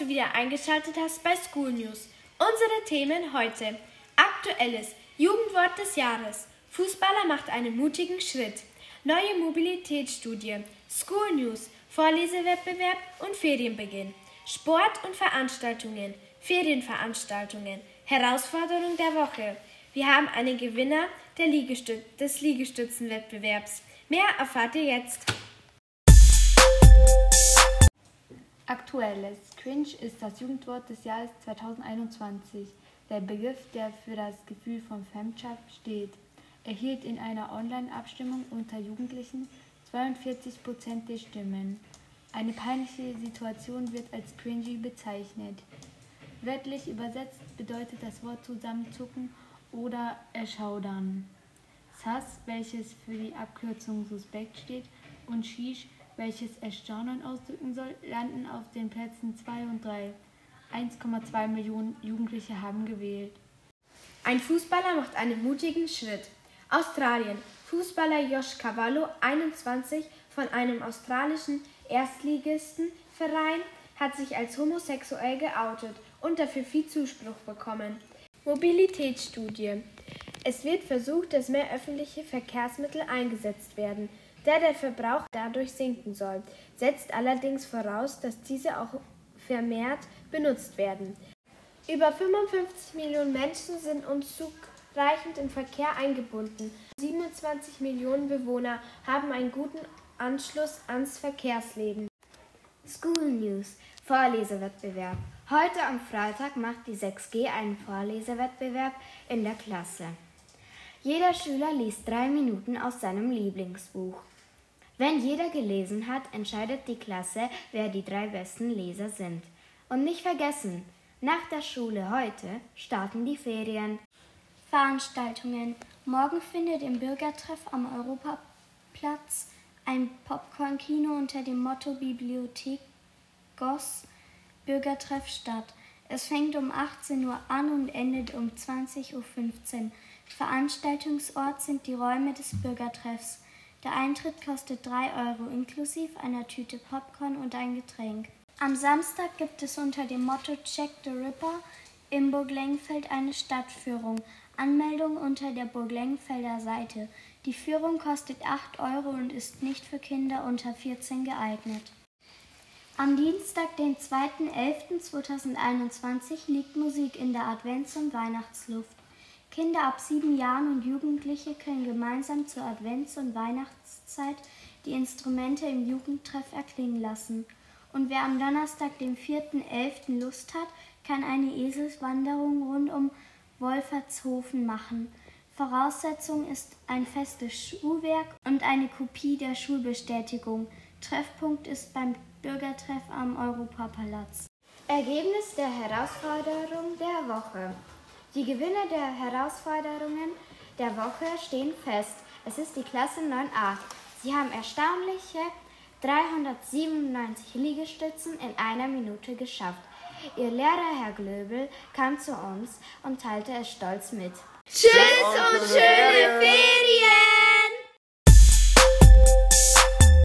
du wieder eingeschaltet hast bei School News. Unsere Themen heute. Aktuelles Jugendwort des Jahres. Fußballer macht einen mutigen Schritt. Neue Mobilitätsstudie. School News. Vorlesewettbewerb und Ferienbeginn. Sport und Veranstaltungen. Ferienveranstaltungen. Herausforderung der Woche. Wir haben einen Gewinner Liegestüt des Liegestützenwettbewerbs. Mehr erfahrt ihr jetzt. Aktuelles. Cringe ist das Jugendwort des Jahres 2021. Der Begriff, der für das Gefühl von Fremdschaft steht, erhielt in einer Online-Abstimmung unter Jugendlichen 42 Prozent der Stimmen. Eine peinliche Situation wird als cringy bezeichnet. Wörtlich übersetzt bedeutet das Wort zusammenzucken oder erschaudern. Sass, welches für die Abkürzung suspekt steht, und Shish, welches Erstaunen ausdrücken soll, landen auf den Plätzen 2 und 3. 1,2 Millionen Jugendliche haben gewählt. Ein Fußballer macht einen mutigen Schritt. Australien. Fußballer Josh Cavallo, 21, von einem australischen Erstligistenverein, hat sich als homosexuell geoutet und dafür viel Zuspruch bekommen. Mobilitätsstudie. Es wird versucht, dass mehr öffentliche Verkehrsmittel eingesetzt werden da der Verbrauch dadurch sinken soll, setzt allerdings voraus, dass diese auch vermehrt benutzt werden. Über 55 Millionen Menschen sind unzureichend in Verkehr eingebunden. 27 Millionen Bewohner haben einen guten Anschluss ans Verkehrsleben. School News Vorlesewettbewerb. Heute am Freitag macht die 6G einen Vorlesewettbewerb in der Klasse. Jeder Schüler liest drei Minuten aus seinem Lieblingsbuch. Wenn jeder gelesen hat, entscheidet die Klasse, wer die drei besten Leser sind. Und nicht vergessen, nach der Schule heute starten die Ferien. Veranstaltungen. Morgen findet im Bürgertreff am Europaplatz ein Popcorn-Kino unter dem Motto Bibliothek Goss Bürgertreff statt. Es fängt um 18 Uhr an und endet um 20.15 Uhr. Veranstaltungsort sind die Räume des Bürgertreffs. Der Eintritt kostet 3 Euro inklusive einer Tüte Popcorn und ein Getränk. Am Samstag gibt es unter dem Motto Check the Ripper im Burg Lengfeld eine Stadtführung. Anmeldung unter der Burg Lengfelder Seite. Die Führung kostet 8 Euro und ist nicht für Kinder unter 14 geeignet. Am Dienstag, den 2.11.2021, liegt Musik in der Advents- und Weihnachtsluft. Kinder ab sieben Jahren und Jugendliche können gemeinsam zur Advents- und Weihnachtszeit die Instrumente im Jugendtreff erklingen lassen. Und wer am Donnerstag, dem 4.11. Lust hat, kann eine Eselswanderung rund um Wolfertshofen machen. Voraussetzung ist ein festes Schuhwerk und eine Kopie der Schulbestätigung. Treffpunkt ist beim Bürgertreff am Europapalast. Ergebnis der Herausforderung der Woche. Die Gewinner der Herausforderungen der Woche stehen fest. Es ist die Klasse 9a. Sie haben erstaunliche 397 Liegestützen in einer Minute geschafft. Ihr Lehrer, Herr Glöbel, kam zu uns und teilte es stolz mit. Tschüss und schöne Ferien!